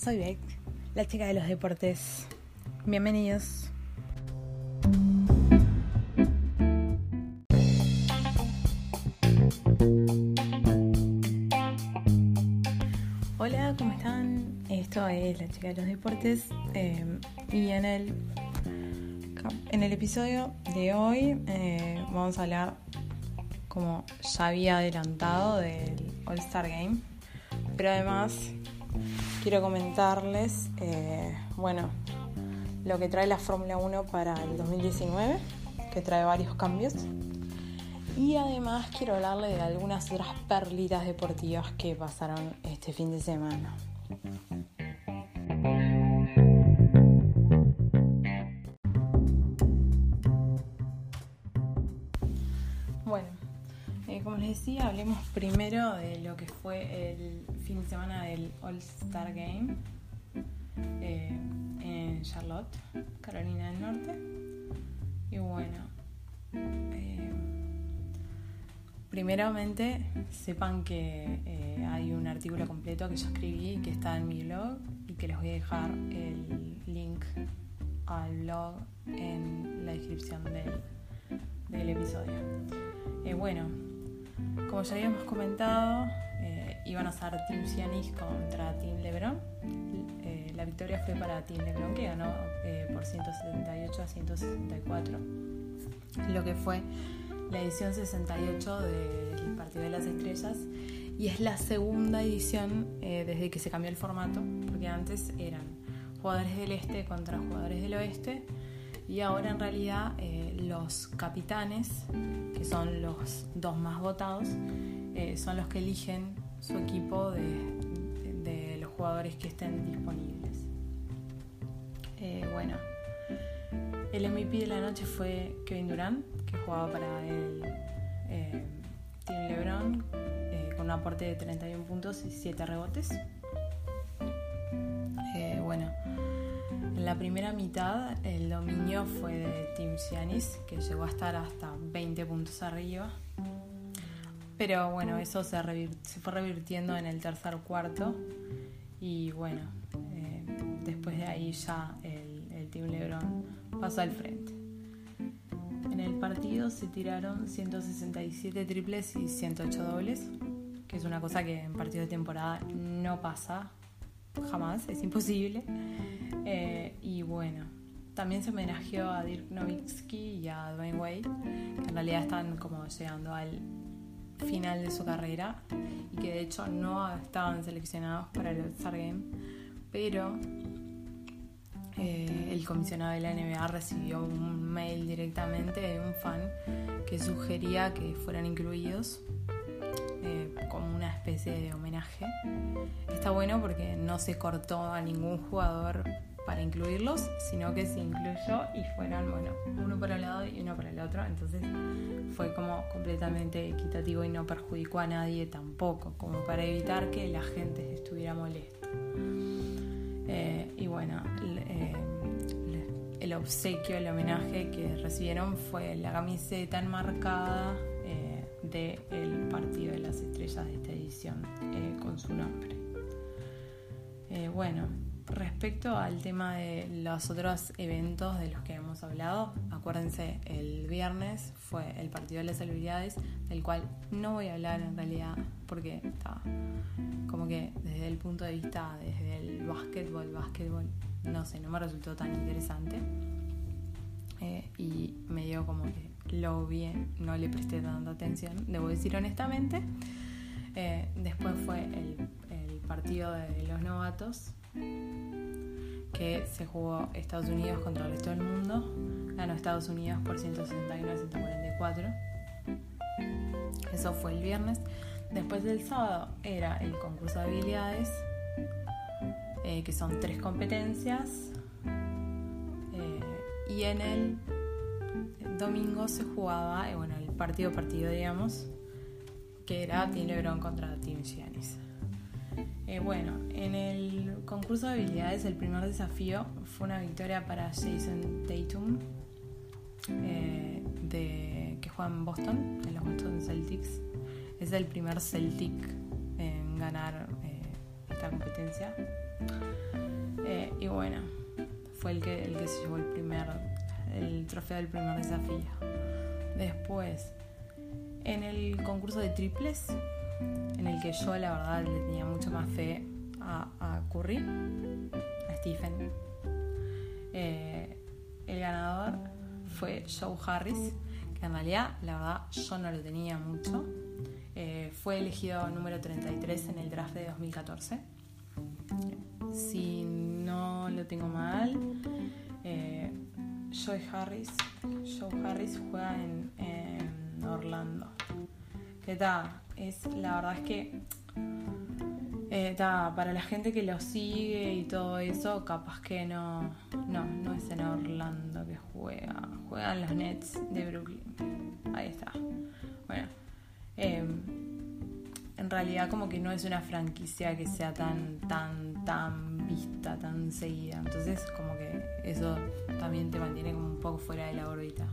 Soy Beck, la chica de los deportes. Bienvenidos. Hola, ¿cómo están? Esto es la chica de los deportes eh, y en el en el episodio de hoy eh, vamos a hablar, como ya había adelantado, del All Star Game, pero además quiero comentarles, eh, bueno, lo que trae la Fórmula 1 para el 2019, que trae varios cambios. Y además quiero hablarle de algunas otras perlitas deportivas que pasaron este fin de semana. Eh, decía, hablemos primero de lo que fue el fin de semana del All Star Game eh, en Charlotte, Carolina del Norte. Y bueno, eh, primeramente sepan que hay un artículo completo que yo escribí que está en mi blog y que les voy a dejar el link al blog en la descripción del, del episodio. bueno, como ya habíamos comentado, eh, iban a ser Team Cianis contra Team Lebron. Eh, la victoria fue para Team Lebron, que ganó eh, por 178 a 164, lo que fue la edición 68 del Partido de las Estrellas. Y es la segunda edición desde que se cambió el formato, porque antes eran jugadores del este contra jugadores del oeste y ahora en realidad eh, los capitanes, que son los dos más votados, eh, son los que eligen su equipo de, los jugadores que estén disponibles. Eh, bueno, el MVP de la noche fue Kevin Durant, que jugaba para el Team LeBron con un aporte de 31 puntos y 7 rebotes. La primera mitad el dominio fue de Team Cianis, que llegó a estar hasta 20 puntos arriba. Pero bueno, eso se, fue revirtiendo en el tercer cuarto. Y bueno, eh, después de ahí ya el, el Team Lebron pasó al frente. En el partido se tiraron 167 triples y 108 dobles, que es una cosa que en partido de temporada no pasa jamás, es imposible. Eh, y bueno, también se homenajeó a Dirk Nowitzki y a Dwayne Wade, que en realidad están como llegando al final de su carrera y que de hecho no estaban seleccionados para el All-Star Game, pero eh, el comisionado de la NBA recibió un mail directamente de un fan que sugería que fueran incluidos como una especie de homenaje. Está bueno porque no se cortó a ningún jugador para incluirlos, sino que se incluyó y fueron, bueno, uno para el lado y uno para el otro. Entonces fue como completamente equitativo y no perjudicó a nadie tampoco, como para evitar que la gente estuviera molesta. Eh, y bueno, eh, el obsequio, el homenaje que recibieron fue la camiseta enmarcada del partido de las estrellas de esta edición eh, con su nombre. Eh, bueno, respecto al tema de los otros eventos de los que hemos hablado, acuérdense, el viernes fue el partido de las celebridades, del cual no voy a hablar en realidad porque está como que desde el punto de vista, desde el básquetbol, básquetbol, no sé, no me resultó tan interesante. Eh, y me dio como que lo vi, no le presté tanta atención, debo decir honestamente. Eh, después fue el, partido de los novatos, que se jugó Estados Unidos contra el resto del mundo. Ganó Estados Unidos por 161 a 144. Eso fue el viernes. Después del sábado era el concurso de habilidades, eh, que son tres competencias. Eh, y en el domingo se jugaba, eh, bueno, el partido partido, digamos, que era Team LeBron contra Team Giannis. bueno, en el concurso de habilidades el primer desafío fue una victoria para Jason Tatum, de, que juega en Boston, en los Boston Celtics es el primer Celtic en ganar eh, esta competencia. Eh, y bueno, fue el que, el que se llevó el primer, el trofeo del primer desafío. Después, en el concurso de triples, en el que yo la verdad le tenía mucho más fe a, Curry, a Stephen. Eh, el ganador fue Joe Harris, que en realidad la verdad yo no lo tenía mucho. Eh, fue elegido número 33 en el draft de 2014. Si no lo tengo mal, eh, Joe Harris, Joe Harris juega en, Orlando. ¿Qué tal? Es, la verdad es que eh, para la gente que lo sigue y todo eso, capaz que no, no, no es en Orlando que juega, juegan los Nets de Brooklyn. Ahí está. Bueno, Em, en realidad como que no es una franquicia que sea tan, tan, tan vista, tan seguida. Entonces como que eso también te mantiene como un poco fuera de la órbita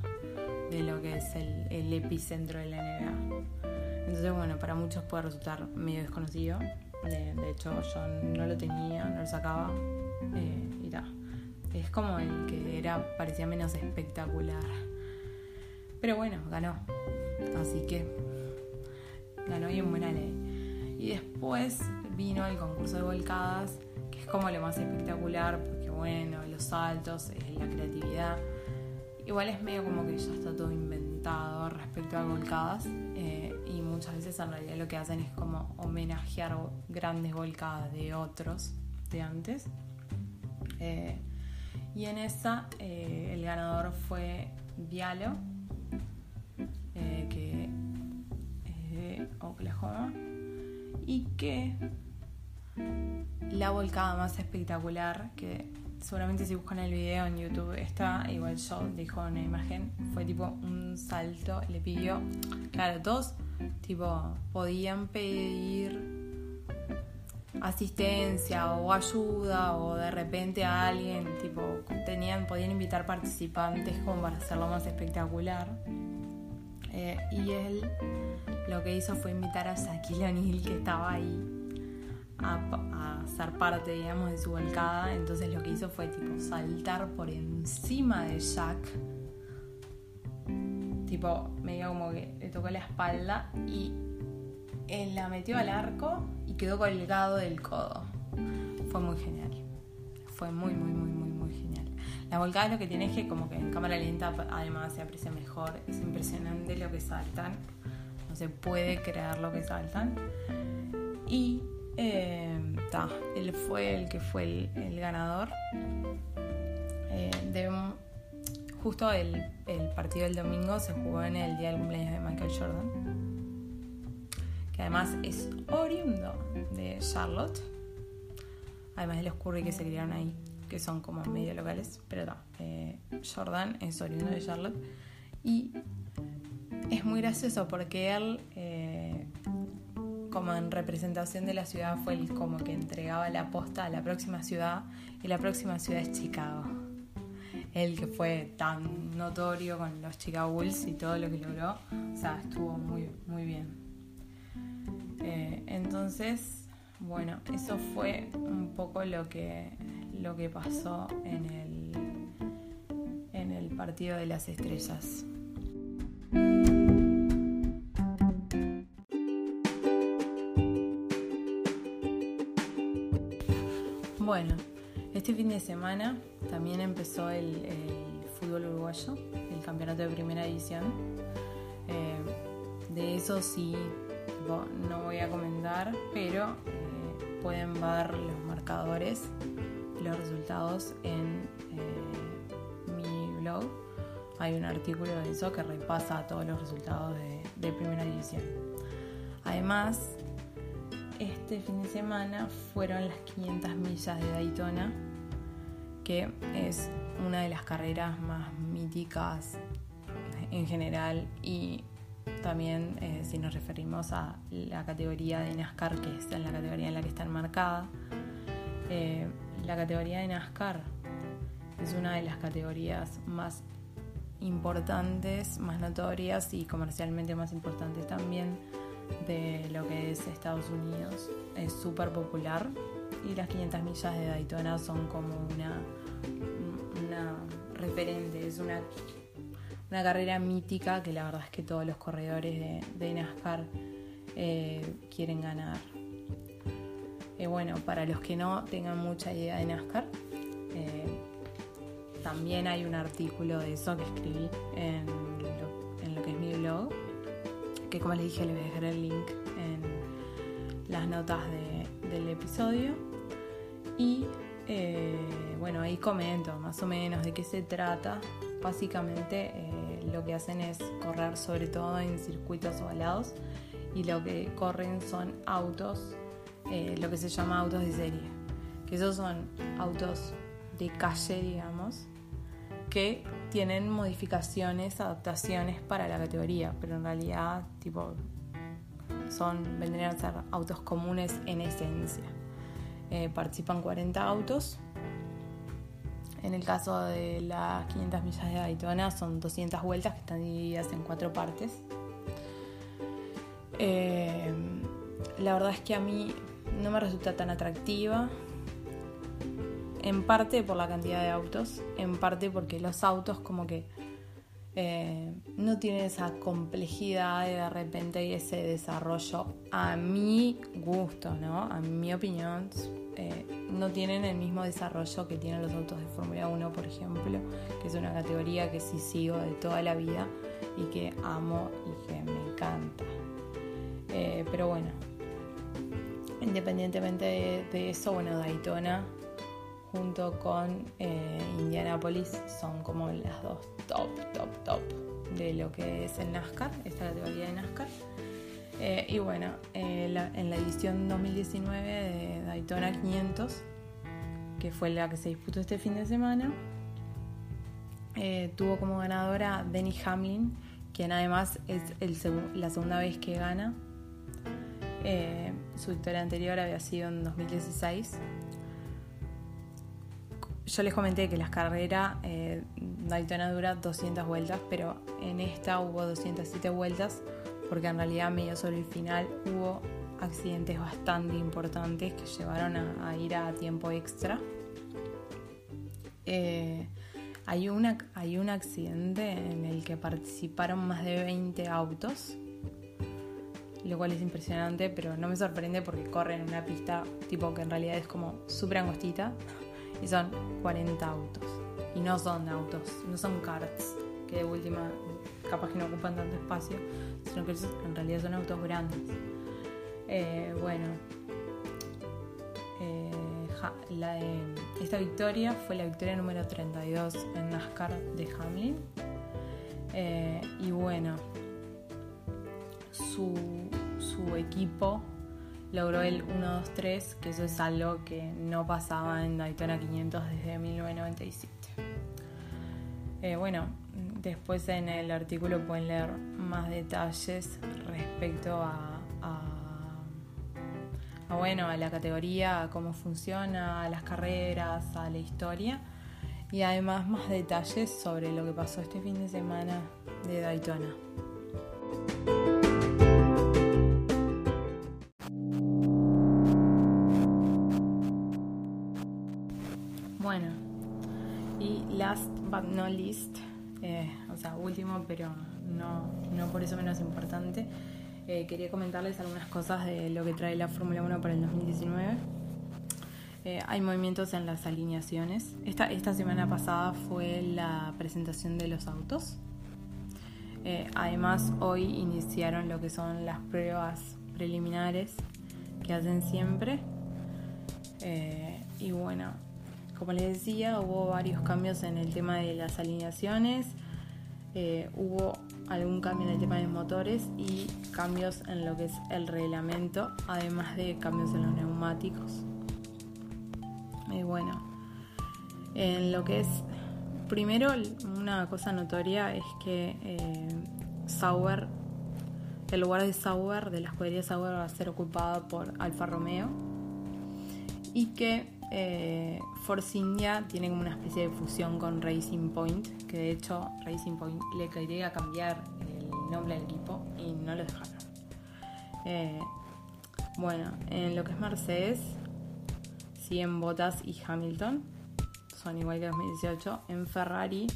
de lo que es el, epicentro de la NBA. Entonces bueno, para muchos puede resultar medio desconocido. De, hecho yo no lo tenía, no lo sacaba. Eh, y tal. Es como el que era, parecía menos espectacular. Pero bueno, ganó. Así que ganó bien buena ley. Y después vino el concurso de volcadas, que es como lo más espectacular, bueno, los saltos, la creatividad. Igual es medio como que ya está todo inventado respecto a volcadas eh, y muchas veces en realidad lo que hacen es como homenajear grandes volcadas de otros de antes. Eh, y en esa eh, el ganador fue Vialo, que Oklahoma y que la volcada más espectacular que seguramente si buscan el video en YouTube está, igual yo dijo una imagen, fue tipo un salto, le pidió, claro, todos tipo podían pedir asistencia o ayuda o de repente a alguien tipo tenían podían invitar participantes como para hacerlo más espectacular. Eh, y él lo que hizo fue invitar a Shaquille O'Neal, que estaba ahí, a, ser parte, digamos, de su volcada. Entonces lo que hizo fue tipo saltar por encima de Shaq. Tipo, medio como que le tocó la espalda y él la metió al arco y quedó colgado del codo. Fue muy genial. Fue muy, muy, muy, muy, muy genial. La volcada lo que tiene es que como que en cámara lenta además se aprecia mejor. Es impresionante lo que saltan se puede crear lo que saltan. Y eh, él fue el que fue el, ganador. Eh, de, justo el, el, partido del domingo se jugó en el día del cumpleaños de Michael Jordan, que además es oriundo de Charlotte, además de los Curry que se criaron ahí, que son como medio locales, pero no, eh, Jordan es oriundo de Charlotte y es muy gracioso porque él, como en representación de la ciudad, fue el como que entregaba la posta a la próxima ciudad y la próxima ciudad es Chicago. Él que fue tan notorio con los Chicago Bulls y todo lo que logró, o sea, estuvo muy, muy bien. Eh, entonces, bueno, eso fue un poco lo que, lo que pasó en el, en el partido de las estrellas. Bueno, este fin de semana también empezó el, fútbol uruguayo, el campeonato de primera división. Eh, de eso sí no voy a comentar, pero eh, pueden ver los marcadores, los resultados en eh, mi blog hay un artículo de eso que repasa todos los resultados de, primera división. además, este fin de semana fueron las 500 millas de Daytona, que es una de las carreras más míticas en general y también eh, si nos referimos a la categoría de NASCAR, que es la categoría en la que está enmarcada, eh, la categoría de NASCAR es una de las categorías más importantes, más notorias y comercialmente más importantes también de lo que es Estados Unidos. Es súper popular y las 500 millas de Daytona son como una, una referente, es una, una carrera mítica que la verdad es que todos los corredores de, NASCAR eh, quieren ganar. Eh, bueno, para los que no tengan mucha idea de NASCAR, eh, también hay un artículo de eso que escribí en lo, que es mi blog, que como les dije les voy a dejar el link en las notas del episodio. Y eh, bueno, ahí comento más o menos de qué se trata. Básicamente eh, lo que hacen es correr sobre todo en circuitos ovalados y lo que corren son autos, eh, lo que se llama autos de serie, que esos son autos de calle, digamos, que tienen modificaciones, adaptaciones para la categoría, pero en realidad tipo son vendrían a ser autos comunes en esencia. Eh, participan 40 autos. En el caso de las 500 millas de Daytona son 200 vueltas que están divididas en cuatro partes. Eh, la verdad es que a mí no me resulta tan atractiva en parte por la cantidad de autos, en parte porque los autos como que eh, no tienen esa complejidad de, repente y ese desarrollo a mi gusto, ¿no? A mi opinión, eh, no tienen el mismo desarrollo que tienen los autos de Fórmula 1, por ejemplo, que es una categoría que sí sigo de toda la vida y que amo y que me encanta. Eh, pero bueno, independientemente de, de eso, bueno, Daytona junto con eh, Indianapolis son como las dos top, top, top de lo que es el NASCAR, esta categoría de NASCAR. Eh, y bueno, eh, en la edición 2019 de Daytona 500, que fue la que se disputó este fin de semana, tuvo como ganadora Denny Hamlin, quien además es la segunda vez que gana. su victoria anterior había sido en 2016 yo les comenté que las carreras eh, Daytona dura 200 vueltas, pero en esta hubo 207 vueltas porque en realidad medio sobre el final hubo accidentes bastante importantes que llevaron a, ir a tiempo extra. Eh, hay, una, hay un accidente en el que participaron más de 20 autos, lo cual es impresionante, pero no me sorprende porque corren en una pista tipo que en realidad es como súper angostita y son 40 autos. Y no son autos, no son karts, que de última capaz que no ocupan tanto espacio, sino que en realidad son autos grandes. Eh, bueno, eh, esta victoria fue la victoria número 32 en NASCAR de Hamlin. Eh, y bueno, su, su equipo logró el 1-2-3, que eso es algo que no pasaba en Daytona 500 desde 1997. Eh, bueno, después en el artículo pueden leer más detalles respecto a, bueno, a la categoría, a cómo funciona, a las carreras, a la historia y además más detalles sobre lo que pasó este fin de semana de Daytona. No list, eh, o sea, último, pero no, no por eso menos importante, eh, quería comentarles algunas cosas de lo que trae la Fórmula 1 para el 2019. Eh, hay movimientos en las alineaciones. Esta, esta semana pasada fue la presentación de los autos. además, hoy iniciaron lo que son las pruebas preliminares que hacen siempre. y bueno, como les decía, hubo varios cambios en el tema de las alineaciones. Eh, hubo algún cambio en el tema de motores y cambios en lo que es el reglamento, además de cambios en los neumáticos. Y bueno, en lo que es, primero una cosa notoria es que eh, Sauber, el lugar de Sauber, de la escudería Sauber va a ser ocupado por Alfa Romeo y que eh, Force India tiene como una especie de fusión con Racing Point, que de hecho Racing Point le quería cambiar el nombre del equipo y no lo dejaron. Eh, bueno, en lo que es Mercedes, siguen Bottas y Hamilton, son igual que 2018. En Ferrari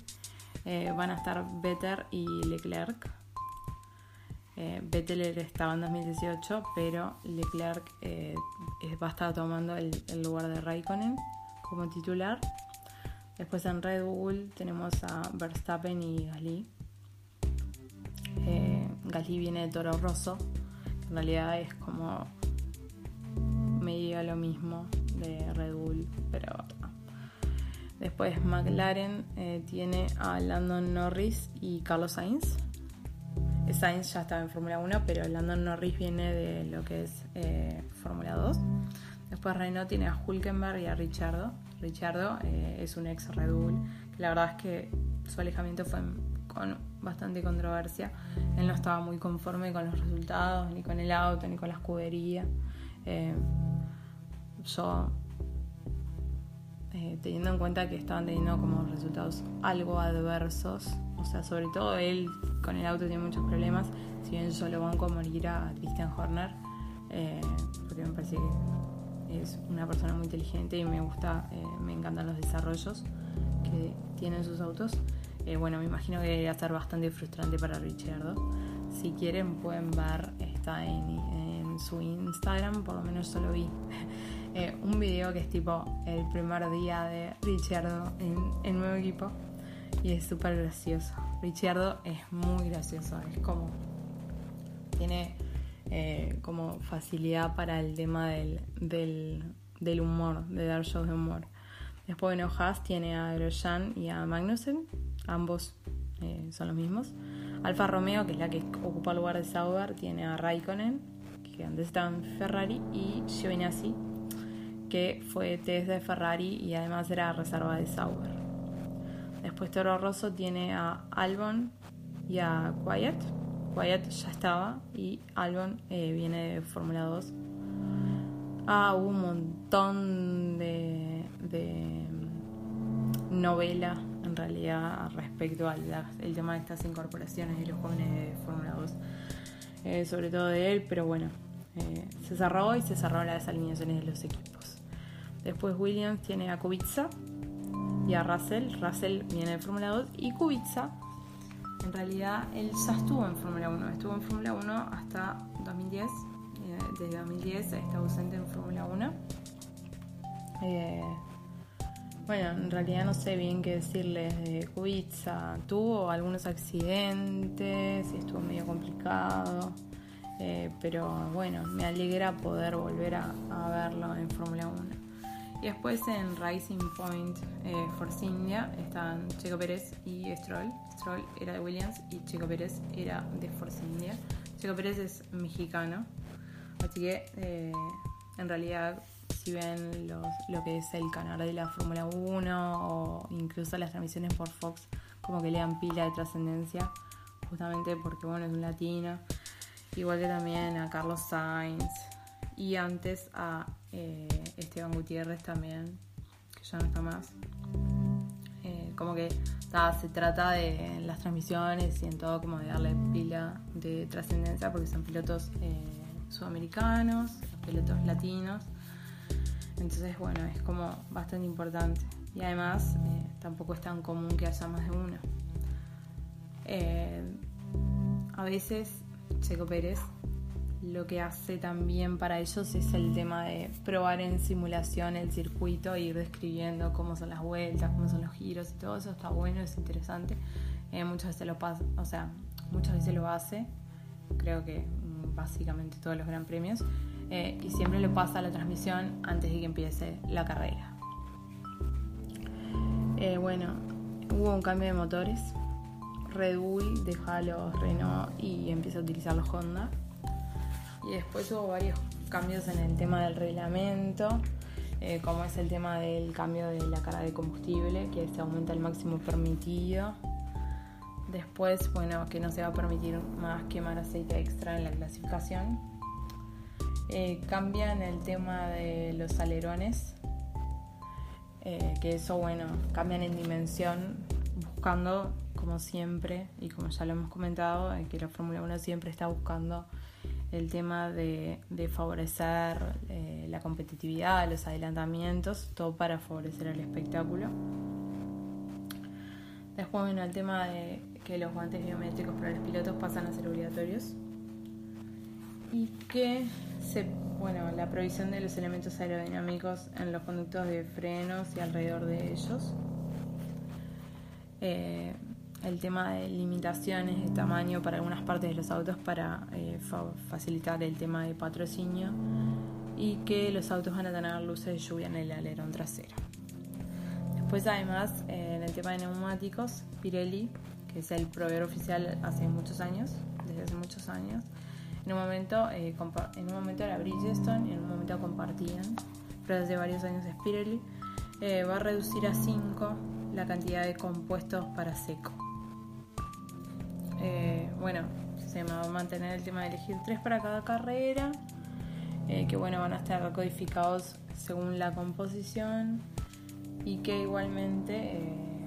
eh, van a estar Vettel y Leclerc. Eh, estaba en 2018, pero Leclerc eh, va a estar tomando el, lugar de Raikkonen como titular. Después en Red Bull tenemos a Verstappen y Gasly. Eh, Gasly viene de Toro Rosso, en realidad es como medio lo mismo de Red Bull, pero Después McLaren tiene a Landon Norris y Carlos Sainz. Sainz ya estaba en Fórmula 1, pero Landon Norris viene de lo que es eh, Fórmula 2. Después Renault tiene a Hulkenberg y a Richardo. Richardo eh, es un ex Red Bull, que la verdad es que su alejamiento fue con bastante controversia. Él no estaba muy conforme con los resultados, ni con el auto, ni con la escudería. Eh, yo eh, teniendo en cuenta que estaban teniendo como resultados algo adversos, o sea, sobre todo él con el auto tiene muchos problemas, si bien yo lo banco a morir a Christian Horner, eh, porque me parece que es una persona muy inteligente y me gusta, eh, me encantan los desarrollos que tienen sus autos. bueno, me imagino que debería ser bastante frustrante para Richardo. Si quieren pueden ver, está en, en su Instagram, por lo menos yo lo vi. Eh, un video que es tipo el primer día de Richardo en el nuevo equipo y es súper gracioso. Richardo es muy gracioso, es como tiene eh, como facilidad para el tema del, del, humor, de dar shows de humor. Después bueno, Haas tiene a Grosjean y a Magnussen, ambos eh, son los mismos. Alfa Romeo, que es la que ocupa el lugar de Sauber, tiene a Raikkonen, que antes estaba en Ferrari, y Giovinazzi, que fue test de Ferrari y además era reserva de Sauber. Después Toro Rosso tiene a Albon y a Quiet. Quiet ya estaba y Albon eh, viene de Fórmula 2. Ah, hubo un montón de, de novela en realidad respecto al tema de estas incorporaciones de los jóvenes de Fórmula 2. Eh, sobre todo de él, pero bueno, eh, se cerró y se cerraron las alineaciones de los equipos. Después Williams tiene a Kubica y a Russell. Russell viene de Fórmula 2 y Kubica, en realidad, él ya estuvo en Fórmula 1. Estuvo en Fórmula 1 hasta 2010. Eh, desde 2010 está ausente en Fórmula 1. Eh, bueno, en realidad no sé bien qué decirles de Kubica. Tuvo algunos accidentes y estuvo medio complicado. Eh, pero bueno, me alegra poder volver a, a verlo en Fórmula 1. Y después en Rising Point eh, Force India están Checo Pérez y Stroll. Stroll era de Williams y Checo Pérez era de Force India. Checo Pérez es mexicano, así que eh, en realidad si ven lo que es el canal de la Fórmula 1 o incluso las transmisiones por Fox, como que le dan pila de trascendencia, justamente porque bueno es un latino. Igual que también a Carlos Sainz, y antes a eh, Esteban Gutiérrez también, que ya no está más. Eh, como que se trata de las transmisiones y en todo como de darle pila de trascendencia porque son pilotos eh, sudamericanos, pilotos latinos. Entonces, bueno, es como bastante importante. Y además, tampoco es tan común que haya más de uno. a veces, Checo Pérez lo que hace también para ellos es el tema de probar en simulación el circuito e ir describiendo cómo son las vueltas, cómo son los giros y todo eso está bueno, es interesante. Eh, muchas veces lo pasa, o sea, muchas veces lo hace, creo que mm, básicamente todos los gran premios, eh, y siempre lo pasa a la transmisión antes de que empiece la carrera. Eh, bueno, hubo un cambio de motores, Red Bull deja los Renault y empieza a utilizar los Honda. Y después hubo varios cambios en el tema del reglamento, eh, como es el tema del cambio de la carga de combustible, que se aumenta el máximo permitido. Después, bueno, que no se va a permitir más quemar aceite extra en la clasificación. Eh, cambian el tema de los alerones, eh, que eso, bueno, cambian en dimensión, buscando, como siempre, y como ya lo hemos comentado, que la Fórmula 1 siempre está buscando el tema de, favorecer eh, la competitividad, los adelantamientos, todo para favorecer el espectáculo. Después bueno, el tema de que los guantes biométricos para los pilotos pasan a ser obligatorios y que bueno, la provisión de los elementos aerodinámicos en los conductos de frenos y alrededor de ellos. Eh, el tema de limitaciones de tamaño para algunas partes de los autos para eh, facilitar el tema de patrocinio y que los autos van a tener luces de lluvia en el alerón trasero. Después además eh, en el tema de neumáticos, Pirelli, que es el proveedor oficial hace muchos años, desde hace muchos años, en un momento, eh, en un momento era Bridgestone y en un momento compartían, pero desde varios años es Pirelli, va a reducir a 5 la cantidad de compuestos para seco. Eh, bueno, se va a mantener el tema de elegir tres para cada carrera, eh, que bueno, van a estar codificados según la composición y que igualmente eh,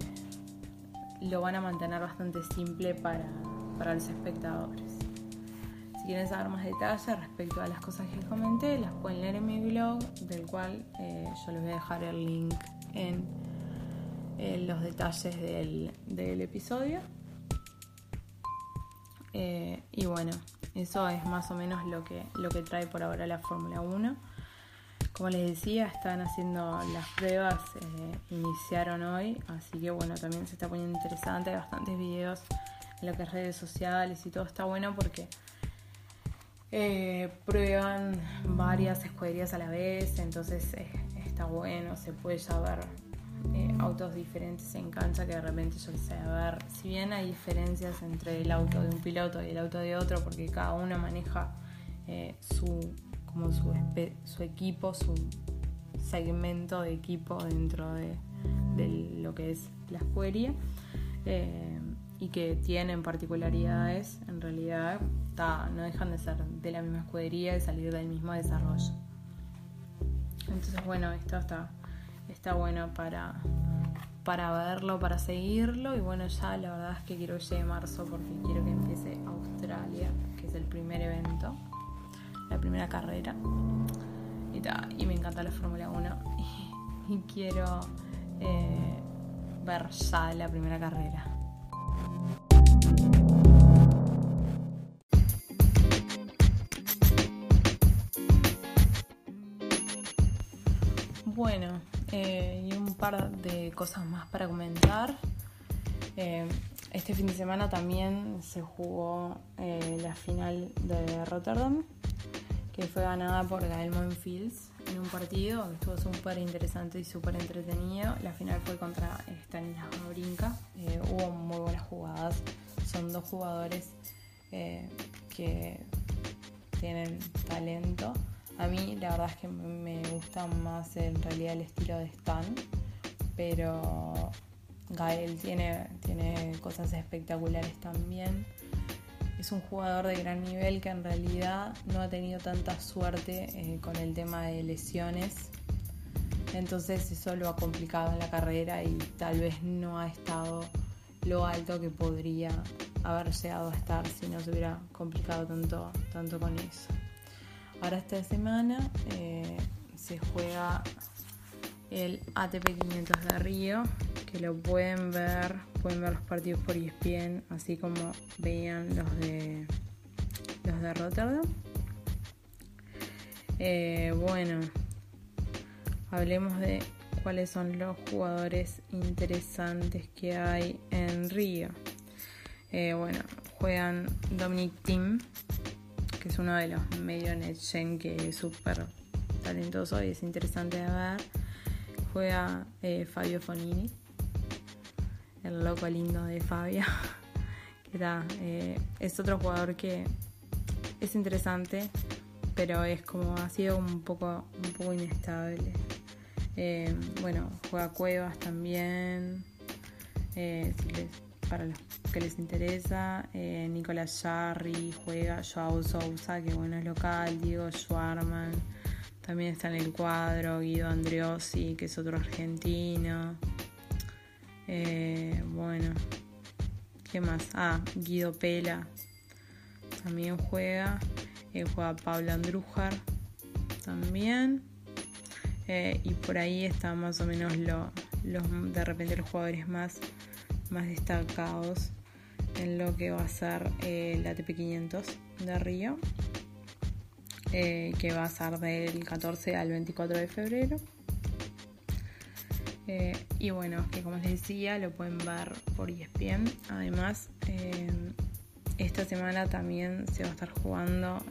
lo van a mantener bastante simple para, para los espectadores. Si quieren saber más detalles respecto a las cosas que comenté, las pueden leer en mi blog, del cual yo les voy a dejar el link en, los detalles del, del episodio. Eh, y bueno, eso es más o menos lo que, lo que trae por ahora la Fórmula 1. Como les decía, están haciendo las pruebas, eh, iniciaron hoy, así que bueno, también se está poniendo interesante, hay bastantes videos en lo que es redes sociales y todo está bueno porque eh, prueban varias escuderías a la vez, entonces está bueno, se puede ya ver eh, autos diferentes en cancha que de repente yo sé, a ver, si bien hay diferencias entre el auto de un piloto y el auto de otro, porque cada uno maneja eh, su, como su, equipo, su segmento de equipo dentro de, lo que es la escudería, eh, y que tienen particularidades, en realidad no dejan de ser de la misma escudería y salir del mismo desarrollo. Entonces, bueno, esto está está bueno para, para verlo, para seguirlo. Y bueno, ya la verdad es que quiero que llegue marzo porque quiero que empiece Australia, que es el primer evento, la primera carrera. Y, y me encanta la Fórmula 1 y, quiero eh, ver ya la primera carrera. Eh, y un par de cosas más para comentar. Eh, este fin de semana también se jugó eh, la final de Rotterdam, que fue ganada por Gael Monfils en un partido que estuvo súper interesante y súper entretenido. La final fue contra Stanislas Brinca. hubo muy buenas jugadas. Son dos jugadores que tienen talento a mí la verdad es que me gusta más en realidad el estilo de Stan, pero Gael tiene, tiene cosas espectaculares también. Es un jugador de gran nivel que en realidad no ha tenido tanta suerte eh, con el tema de lesiones. Entonces eso lo ha complicado en la carrera y tal vez no ha estado lo alto que podría haber llegado a estar si no se hubiera complicado tanto, tanto con eso. Ahora esta semana eh, se juega el ATP 500 de Río, que lo pueden ver, pueden ver los partidos por ESPN, así como veían los de los de Rotterdam. Eh, bueno, hablemos de cuáles son los jugadores interesantes que hay en Río. Eh, bueno, juegan Dominic Thiem, que es uno de los medios NetGen que es súper talentoso y es interesante de ver. Juega eh, Fabio Fonini, el loco lindo de Fabio. eh, es otro jugador que es interesante, pero es como ha sido un poco, un poco inestable. Eh, bueno, juega Cuevas también. Eh, para los que les interesa, eh, Nicolás Jarry juega, Joao Sousa, que bueno es local, Diego Schwarman, también está en el cuadro, Guido Andreossi, que es otro argentino. bueno, ¿qué más? Ah, Guido Pela también juega. juega Pablo Andrújar también. Eh, y por ahí están más o menos los de repente los jugadores más, más destacados en lo que va a ser eh, el ATP 500 de Río, eh, que va a ser del 14 al 24 de febrero. y bueno, que como les decía, lo pueden ver por ESPN. Además, esta semana también se va a estar jugando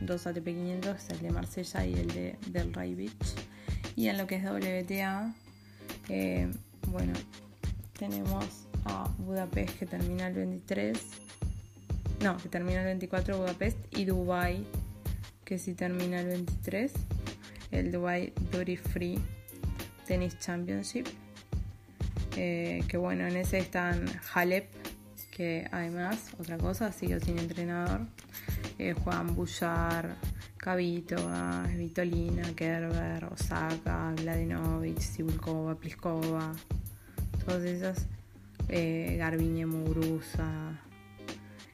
dos ATP 500, el de Marsella y el de Del Ray Beach. Y en lo que es WTA, eh, bueno, tenemos a Budapest que termina el 23, no, que termina el 24 Budapest y Dubai que sí termina el 23, el Dubai Duty Free Tennis Championship. Eh, que bueno, en ese están Halep, que además, otra cosa, sigue sin entrenador. Eh, Juan Bouchard, Cabito, Vitolina, Kerber, Osaka, Vladinovic, Sibulkova, Pliskova, todas esas, eh, Garbiñe Muguruza.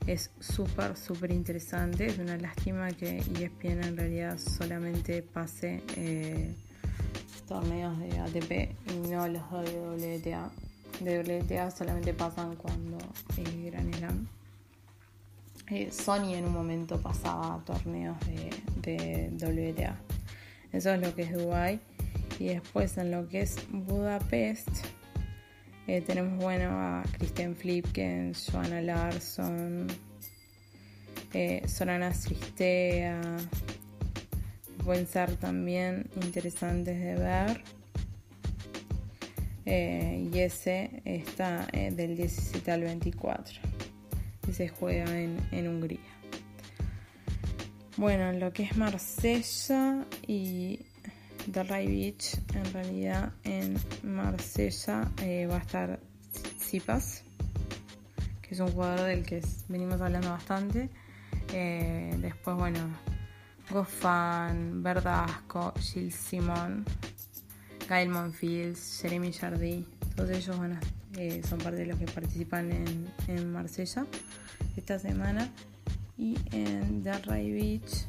Es súper, súper interesante. Es una lástima que ESPN en realidad solamente pase eh, torneos de ATP y no los de WTA. De WTA solamente pasan cuando es Gran Slam. Eh, Sony en un momento pasaba torneos de, WTA. Eso es lo que es Dubai. Y después en lo que es Budapest eh, tenemos bueno a Kristen Flipkens, Joanna Larson, eh, Sorana. Pueden ser también interesantes de ver. y ese está del 17 al 24 que se juega en, Hungría. Bueno, en lo que es Marsella y Delray Beach, en realidad en Marsella eh, va a estar Zipas, que es un jugador del que venimos hablando bastante. Eh, después, bueno, Goffan, Verdasco, Gilles Simon, Gael Monfields, Jeremy Jardy, todos ellos van a eh, son parte de los que participan en, en Marsella esta semana. Y en Delray Beach,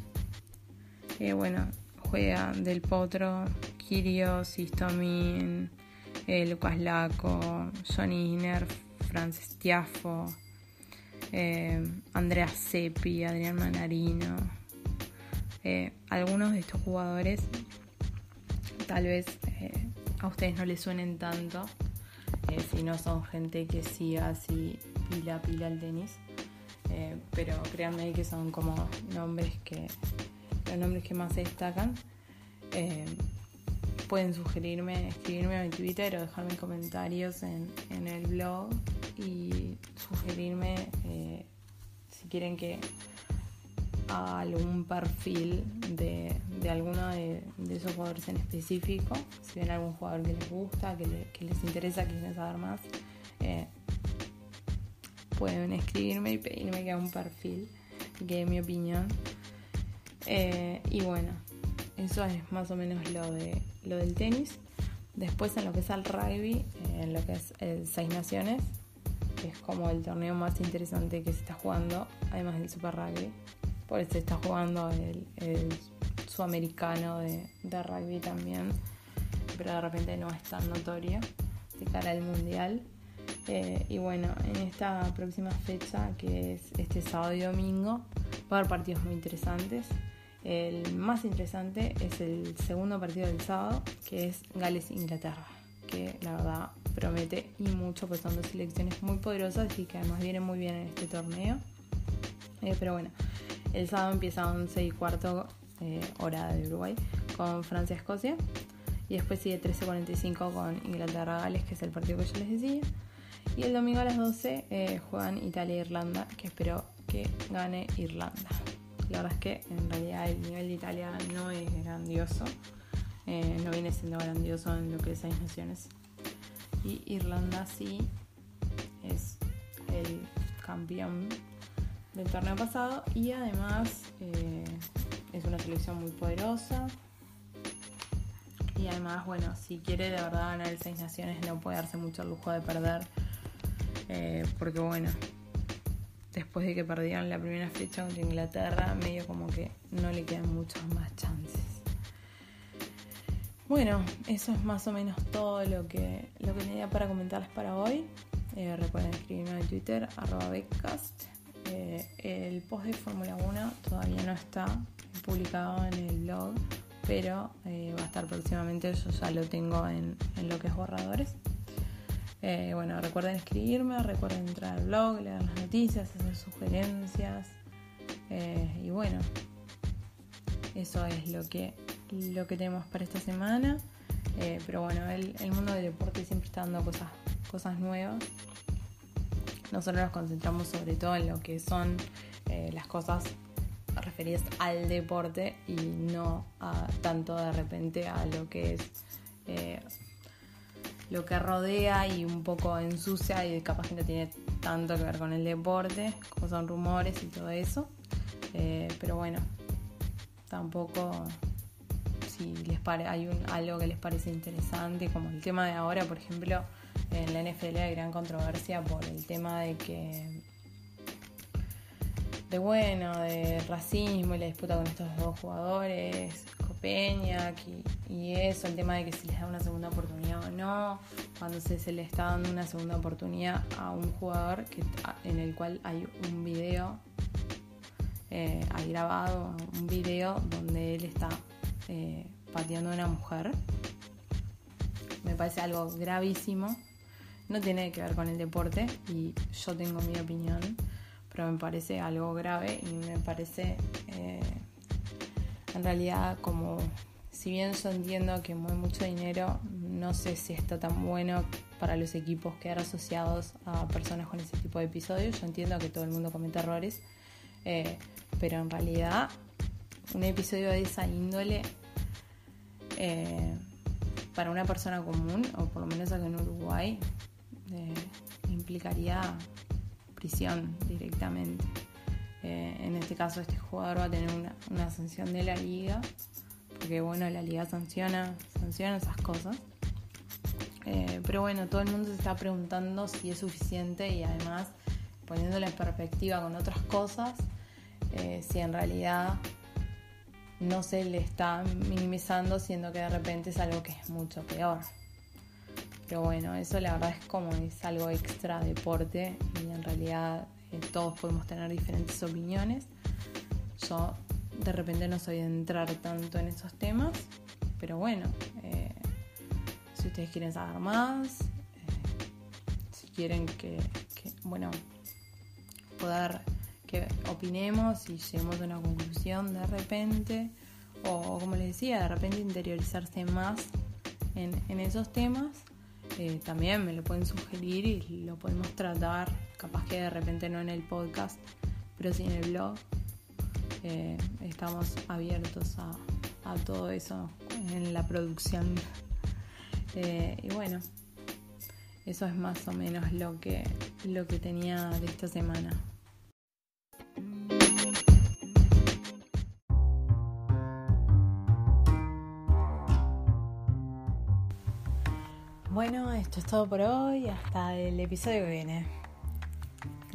bueno, Del Potro, Kirios, Istomin, eh, Lucas Laco, Johnny Iner, Francis Tiafo, Andrea Seppi, Adrián Manarino. algunos de estos jugadores tal vez a ustedes no les suenen tanto, eh, si no son gente que siga así pila pila el tenis. Eh, pero créanme que son como nombres que los nombres que más se destacan. Eh, pueden sugerirme, escribirme mi Twitter o dejarme comentarios en, en el blog y sugerirme si quieren que algún perfil de, alguno de, esos jugadores en específico. Si ven algún jugador que les gusta, que, les interesa, quieren saber más, eh, pueden escribirme y pedirme que haga un perfil, que dé mi opinión. Eh, y bueno, eso es más o menos lo, de, lo del tenis. Después en lo que es el rugby, eh, en lo que es el Seis Naciones, que es como el torneo más interesante que se está jugando, además del Super Rugby por eso está jugando el, sudamericano de, rugby también, pero de repente no es tan notorio de cara al mundial. Eh, y bueno, en esta próxima fecha, que es este sábado y domingo, va a haber partidos muy interesantes. El más interesante es el segundo partido del sábado, que es Gales-Inglaterra, que la verdad promete y mucho, pues son dos selecciones muy poderosas y que además vienen muy bien en este torneo. Eh, pero bueno, el sábado empieza a 11 y cuarto eh, hora de Uruguay con Francia-Escocia. Y después sigue 13.45 con Inglaterra-Gales, que es el partido que yo les decía. Y el domingo a las 12 eh, juegan Italia-Irlanda, que espero que gane Irlanda. La verdad es que en realidad el nivel de Italia no es grandioso, eh, no viene siendo grandioso en lo que es seis naciones. Y Irlanda sí es el campeón del torneo pasado y además eh, es una selección muy poderosa. Y además, bueno, si quiere de verdad ganar el Seis Naciones no puede darse mucho lujo de perder. Eh, porque bueno, después de que perdieron la primera fecha contra Inglaterra, medio como que no le quedan muchos más chances. Bueno, eso es más o menos todo lo que, lo que tenía para comentarles para hoy. Eh, recuerden escribirme en Twitter, arroba Beckcast. Eh, el post de Fórmula 1 todavía no está publicado en el blog, pero eh, va a estar próximamente, yo ya lo tengo en, lo que es borradores. Bueno, recuerden escribirme, recuerden entrar al blog, leer las noticias, hacer sugerencias. y bueno, eso es lo que, lo que tenemos para esta semana. pero bueno, el, el mundo del deporte siempre está dando cosas cosas nuevas. Nosotros nos concentramos sobre todo en lo que son eh, las cosas referidas al deporte y no tanto de repente a lo que es eh, lo que rodea y un poco ensucia y capaz que no tiene tanto que ver con el deporte, como son rumores y todo eso. Eh, pero bueno, tampoco si les pare, hay un, algo que les parece interesante, como el tema de ahora, por ejemplo, en la NFL hay gran controversia por el tema de que de bueno, de racismo y la disputa con estos dos jugadores, Copeñac y, eso, el tema de que si les da una segunda oportunidad o no, cuando se, se le está dando una segunda oportunidad a un jugador en el cual hay un video, eh, hay grabado un video donde él está eh, pateando a una mujer. Me parece algo gravísimo no tiene que ver con el deporte y yo tengo mi opinión, pero me parece algo grave y me parece eh, en realidad como si bien yo entiendo que mueve mucho dinero, no sé si está tan bueno para los equipos quedar asociados a personas con ese tipo de episodios. Yo entiendo que todo el mundo comete errores, eh, pero en realidad un episodio de esa índole eh, para una persona común, o por lo menos aquí en Uruguay, eh, implicaría prisión directamente. Eh, en este caso este jugador va a tener una, sanción de la liga, porque bueno, la liga sanciona, sanciona esas cosas. Eh, pero bueno, todo el mundo se está preguntando si es suficiente y además poniéndolo en perspectiva con otras cosas, si en realidad no se le está minimizando, siendo que de repente es algo que es mucho peor. Pero bueno, eso la verdad es como es algo extra deporte y en realidad eh, todos podemos tener diferentes opiniones. Yo de repente no soy de entrar tanto en esos temas, pero bueno, eh, si ustedes quieren saber más, eh, si quieren que, bueno, poder que opinemos y lleguemos a una conclusión de repente, o como les decía, de repente interiorizarse más en, esos temas, también me lo pueden sugerir y lo podemos tratar, capaz que de repente no en el podcast, pero sí en el blog. Eh, estamos abiertos a, todo eso en la producción. Eh, y bueno, eso es más o menos lo que, lo que tenía de esta semana. Bueno, esto es todo por hoy. Hasta el episodio que viene.